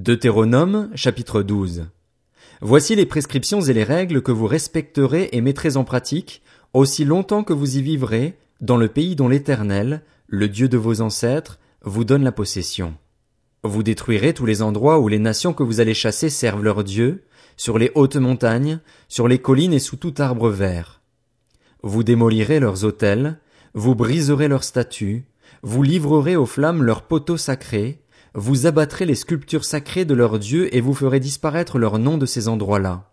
Deutéronome chapitre 12 Voici les prescriptions et les règles que vous respecterez et mettrez en pratique, aussi longtemps que vous y vivrez, dans le pays dont l'Éternel, le Dieu de vos ancêtres, vous donne la possession. Vous détruirez tous les endroits où les nations que vous allez chasser servent leurs dieux, sur les hautes montagnes, sur les collines et sous tout arbre vert. Vous démolirez leurs autels, vous briserez leurs statues, vous livrerez aux flammes leurs poteaux sacrés, vous abattrez les sculptures sacrées de leurs dieux et vous ferez disparaître leur nom de ces endroits-là.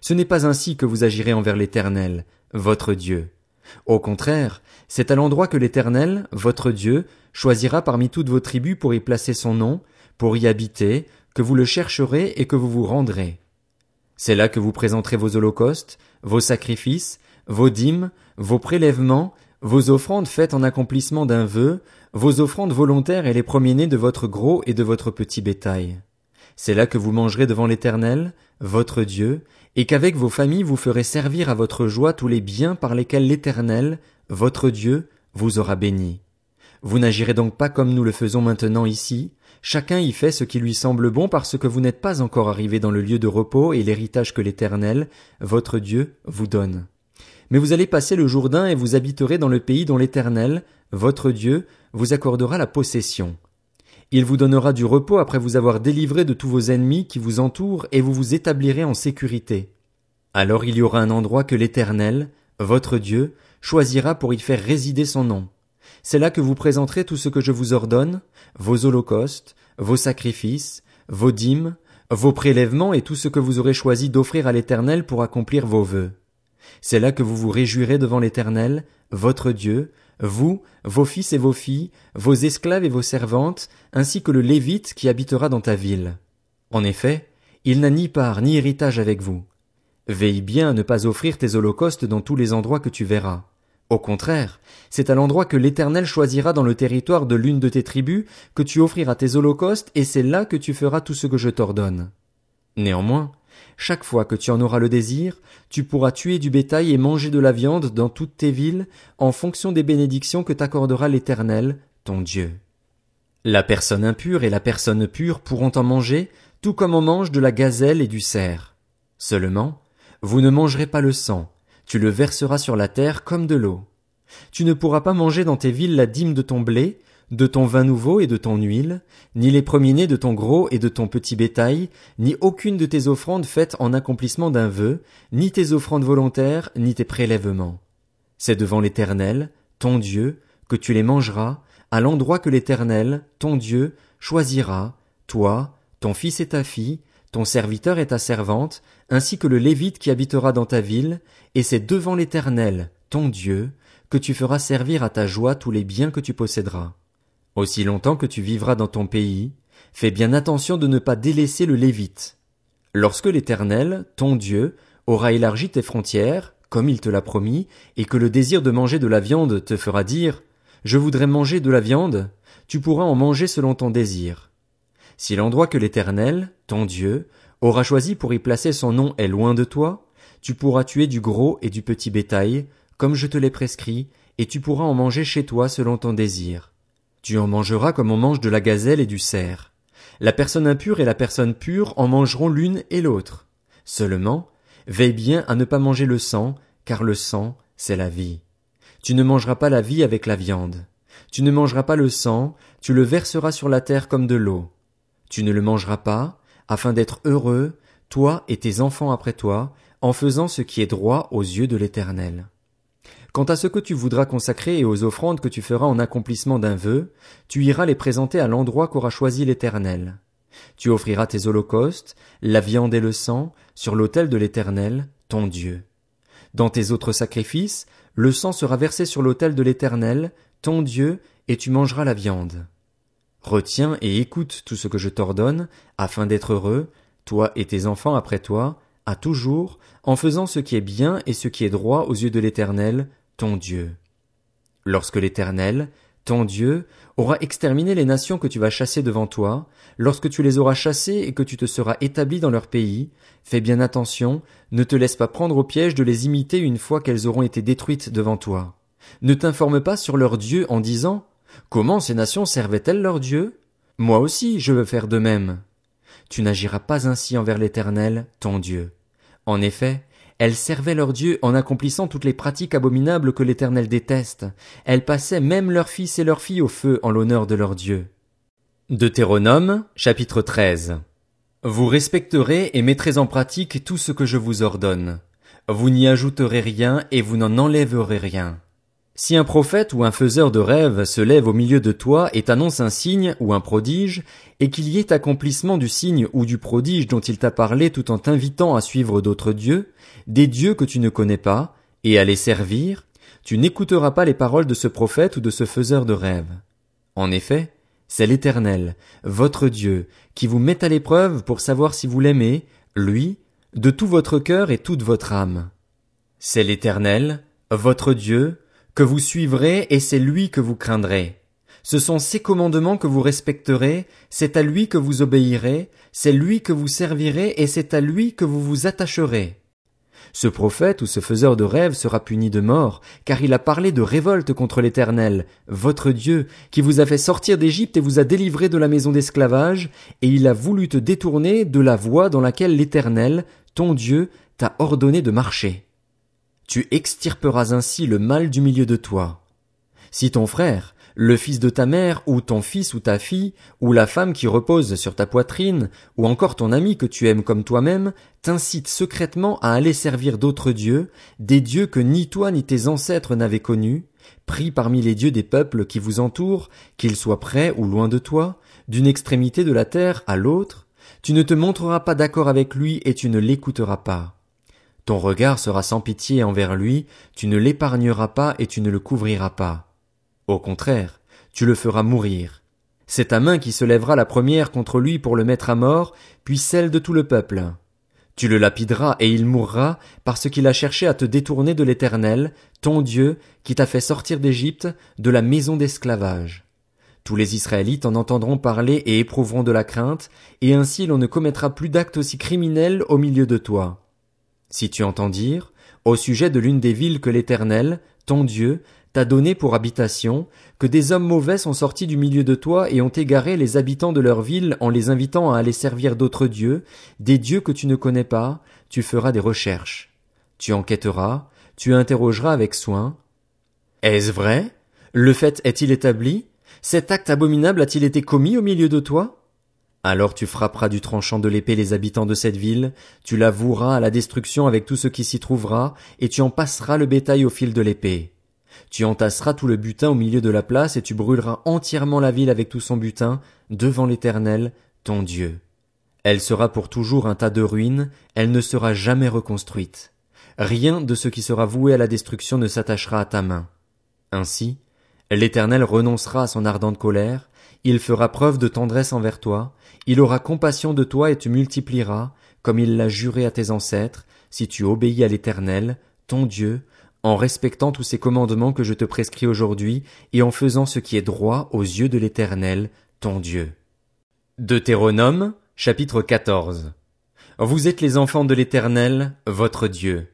Ce n'est pas ainsi que vous agirez envers l'Éternel, votre Dieu. Au contraire, c'est à l'endroit que l'Éternel, votre Dieu, choisira parmi toutes vos tribus pour y placer son nom, pour y habiter, que vous le chercherez et que vous vous rendrez. C'est là que vous présenterez vos holocaustes, vos sacrifices, vos dîmes, vos prélèvements, vos offrandes faites en accomplissement d'un vœu, vos offrandes volontaires et les premiers-nés de votre gros et de votre petit bétail. C'est là que vous mangerez devant l'Éternel, votre Dieu, et qu'avec vos familles vous ferez servir à votre joie tous les biens par lesquels l'Éternel, votre Dieu, vous aura béni. Vous n'agirez donc pas comme nous le faisons maintenant ici, chacun y fait ce qui lui semble bon parce que vous n'êtes pas encore arrivé dans le lieu de repos et l'héritage que l'Éternel, votre Dieu, vous donne. Mais vous allez passer le Jourdain et vous habiterez dans le pays dont l'Éternel, votre Dieu, vous accordera la possession. Il vous donnera du repos après vous avoir délivré de tous vos ennemis qui vous entourent et vous vous établirez en sécurité. Alors il y aura un endroit que l'Éternel, votre Dieu, choisira pour y faire résider son nom. C'est là que vous présenterez tout ce que je vous ordonne, vos holocaustes, vos sacrifices, vos dîmes, vos prélèvements et tout ce que vous aurez choisi d'offrir à l'Éternel pour accomplir vos vœux. C'est là que vous vous réjouirez devant l'Éternel, votre Dieu, vous, vos fils et vos filles, vos esclaves et vos servantes, ainsi que le Lévite qui habitera dans ta ville. En effet, il n'a ni part ni héritage avec vous. Veille bien à ne pas offrir tes holocaustes dans tous les endroits que tu verras. Au contraire, c'est à l'endroit que l'Éternel choisira dans le territoire de l'une de tes tribus que tu offriras tes holocaustes et c'est là que tu feras tout ce que je t'ordonne. Néanmoins, chaque fois que tu en auras le désir, tu pourras tuer du bétail et manger de la viande dans toutes tes villes, en fonction des bénédictions que t'accordera l'Éternel, ton Dieu. La personne impure et la personne pure pourront en manger, tout comme on mange de la gazelle et du cerf. Seulement, vous ne mangerez pas le sang, tu le verseras sur la terre comme de l'eau. Tu ne pourras pas manger dans tes villes la dîme de ton blé, de ton vin nouveau et de ton huile, ni les premiers-nés de ton gros et de ton petit bétail, ni aucune de tes offrandes faites en accomplissement d'un vœu, ni tes offrandes volontaires, ni tes prélèvements. C'est devant l'Éternel, ton Dieu, que tu les mangeras, à l'endroit que l'Éternel, ton Dieu, choisira, toi, ton fils et ta fille, ton serviteur et ta servante, ainsi que le Lévite qui habitera dans ta ville, et c'est devant l'Éternel, ton Dieu, que tu feras servir à ta joie tous les biens que tu posséderas. Aussi longtemps que tu vivras dans ton pays, fais bien attention de ne pas délaisser le Lévite. Lorsque l'Éternel, ton Dieu, aura élargi tes frontières, comme il te l'a promis, et que le désir de manger de la viande te fera dire Je voudrais manger de la viande, tu pourras en manger selon ton désir. Si l'endroit que l'Éternel, ton Dieu, aura choisi pour y placer son nom est loin de toi, tu pourras tuer du gros et du petit bétail, comme je te l'ai prescrit, et tu pourras en manger chez toi selon ton désir. Tu en mangeras comme on mange de la gazelle et du cerf. La personne impure et la personne pure en mangeront l'une et l'autre. Seulement, veille bien à ne pas manger le sang, car le sang, c'est la vie. Tu ne mangeras pas la vie avec la viande. Tu ne mangeras pas le sang, tu le verseras sur la terre comme de l'eau. Tu ne le mangeras pas, afin d'être heureux, toi et tes enfants après toi, en faisant ce qui est droit aux yeux de l'Éternel. Quant à ce que tu voudras consacrer et aux offrandes que tu feras en accomplissement d'un vœu, tu iras les présenter à l'endroit qu'aura choisi l'Éternel. Tu offriras tes holocaustes, la viande et le sang, sur l'autel de l'Éternel, ton Dieu. Dans tes autres sacrifices, le sang sera versé sur l'autel de l'Éternel, ton Dieu, et tu mangeras la viande. Retiens et écoute tout ce que je t'ordonne, afin d'être heureux, toi et tes enfants après toi, à toujours, en faisant ce qui est bien et ce qui est droit aux yeux de l'Éternel, ton Dieu. Lorsque l'Éternel, ton Dieu, aura exterminé les nations que tu vas chasser devant toi, lorsque tu les auras chassées et que tu te seras établi dans leur pays, fais bien attention, ne te laisse pas prendre au piège de les imiter une fois qu'elles auront été détruites devant toi. Ne t'informe pas sur leur Dieu en disant Comment ces nations servaient-elles leur Dieu? Moi aussi je veux faire de même. Tu n'agiras pas ainsi envers l'Éternel, ton Dieu. En effet, elles servaient leur Dieu en accomplissant toutes les pratiques abominables que l'Éternel déteste. Elles passaient même leurs fils et leurs filles au feu en l'honneur de leur Dieu. Deutéronome, chapitre 13. Vous respecterez et mettrez en pratique tout ce que je vous ordonne. Vous n'y ajouterez rien et vous n'en enlèverez rien. Si un prophète ou un faiseur de rêves se lève au milieu de toi et t'annonce un signe ou un prodige, et qu'il y ait accomplissement du signe ou du prodige dont il t'a parlé tout en t'invitant à suivre d'autres dieux, des dieux que tu ne connais pas, et à les servir, tu n'écouteras pas les paroles de ce prophète ou de ce faiseur de rêves. En effet, c'est l'Éternel, votre Dieu, qui vous met à l'épreuve pour savoir si vous l'aimez, lui, de tout votre cœur et toute votre âme. C'est l'Éternel, votre Dieu, que vous suivrez et c'est lui que vous craindrez. Ce sont ses commandements que vous respecterez, c'est à lui que vous obéirez, c'est lui que vous servirez et c'est à lui que vous vous attacherez. Ce prophète ou ce faiseur de rêves sera puni de mort, car il a parlé de révolte contre l'Éternel, votre Dieu, qui vous a fait sortir d'Égypte et vous a délivré de la maison d'esclavage, et il a voulu te détourner de la voie dans laquelle l'Éternel, ton Dieu, t'a ordonné de marcher. Tu extirperas ainsi le mal du milieu de toi. Si ton frère, le fils de ta mère, ou ton fils ou ta fille, ou la femme qui repose sur ta poitrine, ou encore ton ami que tu aimes comme toi-même, t'incite secrètement à aller servir d'autres dieux, des dieux que ni toi ni tes ancêtres n'avaient connus, pris parmi les dieux des peuples qui vous entourent, qu'ils soient près ou loin de toi, d'une extrémité de la terre à l'autre, tu ne te montreras pas d'accord avec lui et tu ne l'écouteras pas. Ton regard sera sans pitié envers lui, tu ne l'épargneras pas et tu ne le couvriras pas. Au contraire, tu le feras mourir. C'est ta main qui se lèvera la première contre lui pour le mettre à mort, puis celle de tout le peuple. Tu le lapideras et il mourra parce qu'il a cherché à te détourner de l'Éternel, ton Dieu, qui t'a fait sortir d'Égypte, de la maison d'esclavage. Tous les Israélites en entendront parler et éprouveront de la crainte, et ainsi l'on ne commettra plus d'actes aussi criminels au milieu de toi. Si tu entends dire, au sujet de l'une des villes que l'Éternel, ton Dieu, t'a donné pour habitation, que des hommes mauvais sont sortis du milieu de toi et ont égaré les habitants de leur ville en les invitant à aller servir d'autres dieux, des dieux que tu ne connais pas, tu feras des recherches. Tu enquêteras, tu interrogeras avec soin. Est-ce vrai? Le fait est-il établi? Cet acte abominable a-t-il été commis au milieu de toi? Alors tu frapperas du tranchant de l'épée les habitants de cette ville, tu la voueras à la destruction avec tout ce qui s'y trouvera, et tu en passeras le bétail au fil de l'épée. Tu entasseras tout le butin au milieu de la place, et tu brûleras entièrement la ville avec tout son butin, devant l'Éternel, ton Dieu. Elle sera pour toujours un tas de ruines, elle ne sera jamais reconstruite. Rien de ce qui sera voué à la destruction ne s'attachera à ta main. Ainsi, l'Éternel renoncera à son ardente colère, il fera preuve de tendresse envers toi, il aura compassion de toi et te multipliera, comme il l'a juré à tes ancêtres, si tu obéis à l'Éternel, ton Dieu, en respectant tous ces commandements que je te prescris aujourd'hui, et en faisant ce qui est droit aux yeux de l'Éternel, ton Dieu. Deutéronome, chapitre 14. Vous êtes les enfants de l'Éternel, votre Dieu.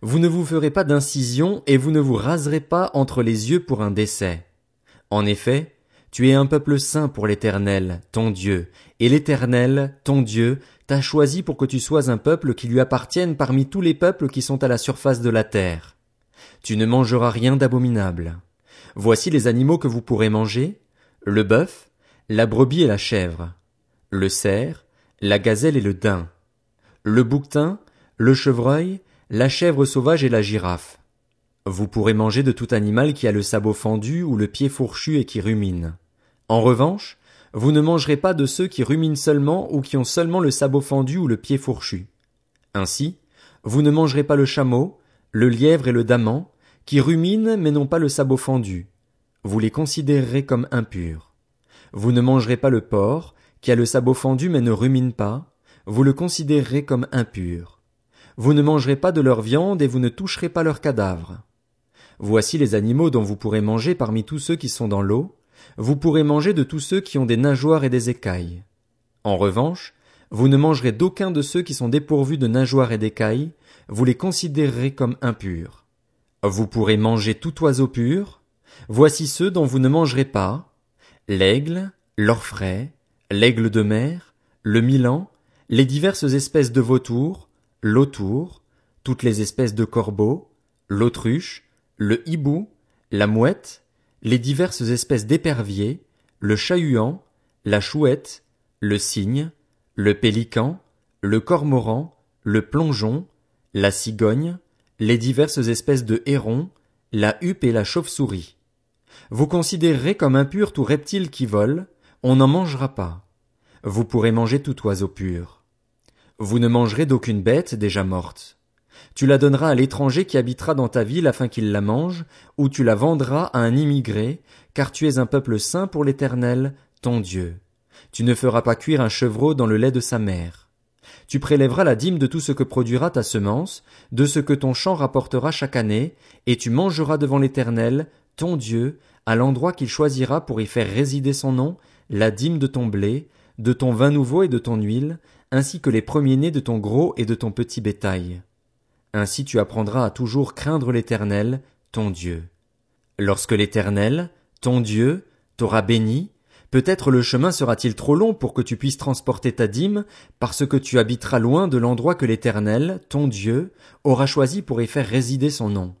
Vous ne vous ferez pas d'incision et vous ne vous raserez pas entre les yeux pour un décès. En effet, tu es un peuple saint pour l'Éternel, ton Dieu, et l'Éternel, ton Dieu, t'a choisi pour que tu sois un peuple qui lui appartienne parmi tous les peuples qui sont à la surface de la terre. Tu ne mangeras rien d'abominable. Voici les animaux que vous pourrez manger, le bœuf, la brebis et la chèvre, le cerf, la gazelle et le daim, le bouquetin, le chevreuil, la chèvre sauvage et la girafe, vous pourrez manger de tout animal qui a le sabot fendu ou le pied fourchu et qui rumine. En revanche, vous ne mangerez pas de ceux qui ruminent seulement ou qui ont seulement le sabot fendu ou le pied fourchu. Ainsi, vous ne mangerez pas le chameau, le lièvre et le daman, qui ruminent mais n'ont pas le sabot fendu. Vous les considérerez comme impurs. Vous ne mangerez pas le porc, qui a le sabot fendu mais ne rumine pas, vous le considérerez comme impur. Vous ne mangerez pas de leur viande et vous ne toucherez pas leurs cadavres. Voici les animaux dont vous pourrez manger parmi tous ceux qui sont dans l'eau, vous pourrez manger de tous ceux qui ont des nageoires et des écailles. En revanche, vous ne mangerez d'aucun de ceux qui sont dépourvus de nageoires et d'écailles, vous les considérerez comme impurs. Vous pourrez manger tout oiseau pur, voici ceux dont vous ne mangerez pas, l'aigle, l'orfraie, l'aigle de mer, le milan, les diverses espèces de vautours, l'autour, toutes les espèces de corbeaux, l'autruche, le hibou, la mouette, les diverses espèces d'éperviers, le chat-huant, la chouette, le cygne, le pélican, le cormoran, le plongeon, la cigogne, les diverses espèces de hérons, la huppe et la chauve-souris. Vous considérerez comme impur tout reptile qui vole, on n'en mangera pas. Vous pourrez manger tout oiseau pur. Vous ne mangerez d'aucune bête déjà morte. Tu la donneras à l'étranger qui habitera dans ta ville afin qu'il la mange, ou tu la vendras à un immigré, car tu es un peuple saint pour l'Éternel, ton Dieu. Tu ne feras pas cuire un chevreau dans le lait de sa mère. Tu prélèveras la dîme de tout ce que produira ta semence, de ce que ton champ rapportera chaque année, et tu mangeras devant l'Éternel, ton Dieu, à l'endroit qu'il choisira pour y faire résider son nom, la dîme de ton blé, de ton vin nouveau et de ton huile, ainsi que les premiers-nés de ton gros et de ton petit bétail. Ainsi tu apprendras à toujours craindre l'Éternel, ton Dieu. Lorsque l'Éternel, ton Dieu, t'aura béni, peut-être le chemin sera-t-il trop long pour que tu puisses transporter ta dîme, parce que tu habiteras loin de l'endroit que l'Éternel, ton Dieu, aura choisi pour y faire résider son nom.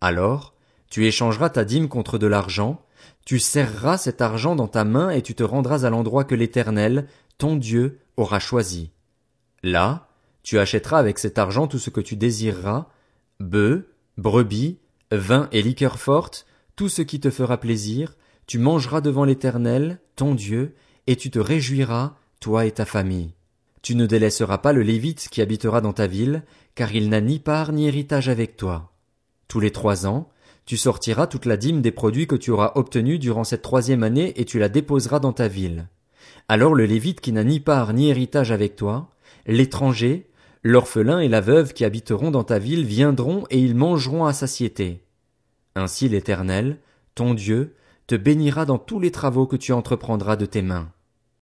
Alors, tu échangeras ta dîme contre de l'argent, tu serreras cet argent dans ta main et tu te rendras à l'endroit que l'Éternel, ton Dieu, aura choisi. Là, tu achèteras avec cet argent tout ce que tu désireras, bœufs, brebis, vin et liqueurs fortes, tout ce qui te fera plaisir, tu mangeras devant l'Éternel, ton Dieu, et tu te réjouiras, toi et ta famille. Tu ne délaisseras pas le Lévite qui habitera dans ta ville, car il n'a ni part ni héritage avec toi. Tous les trois ans, tu sortiras toute la dîme des produits que tu auras obtenus durant cette troisième année et tu la déposeras dans ta ville. Alors le Lévite qui n'a ni part ni héritage avec toi, l'étranger, l'orphelin et la veuve qui habiteront dans ta ville viendront et ils mangeront à satiété. Ainsi l'Éternel, ton Dieu, te bénira dans tous les travaux que tu entreprendras de tes mains.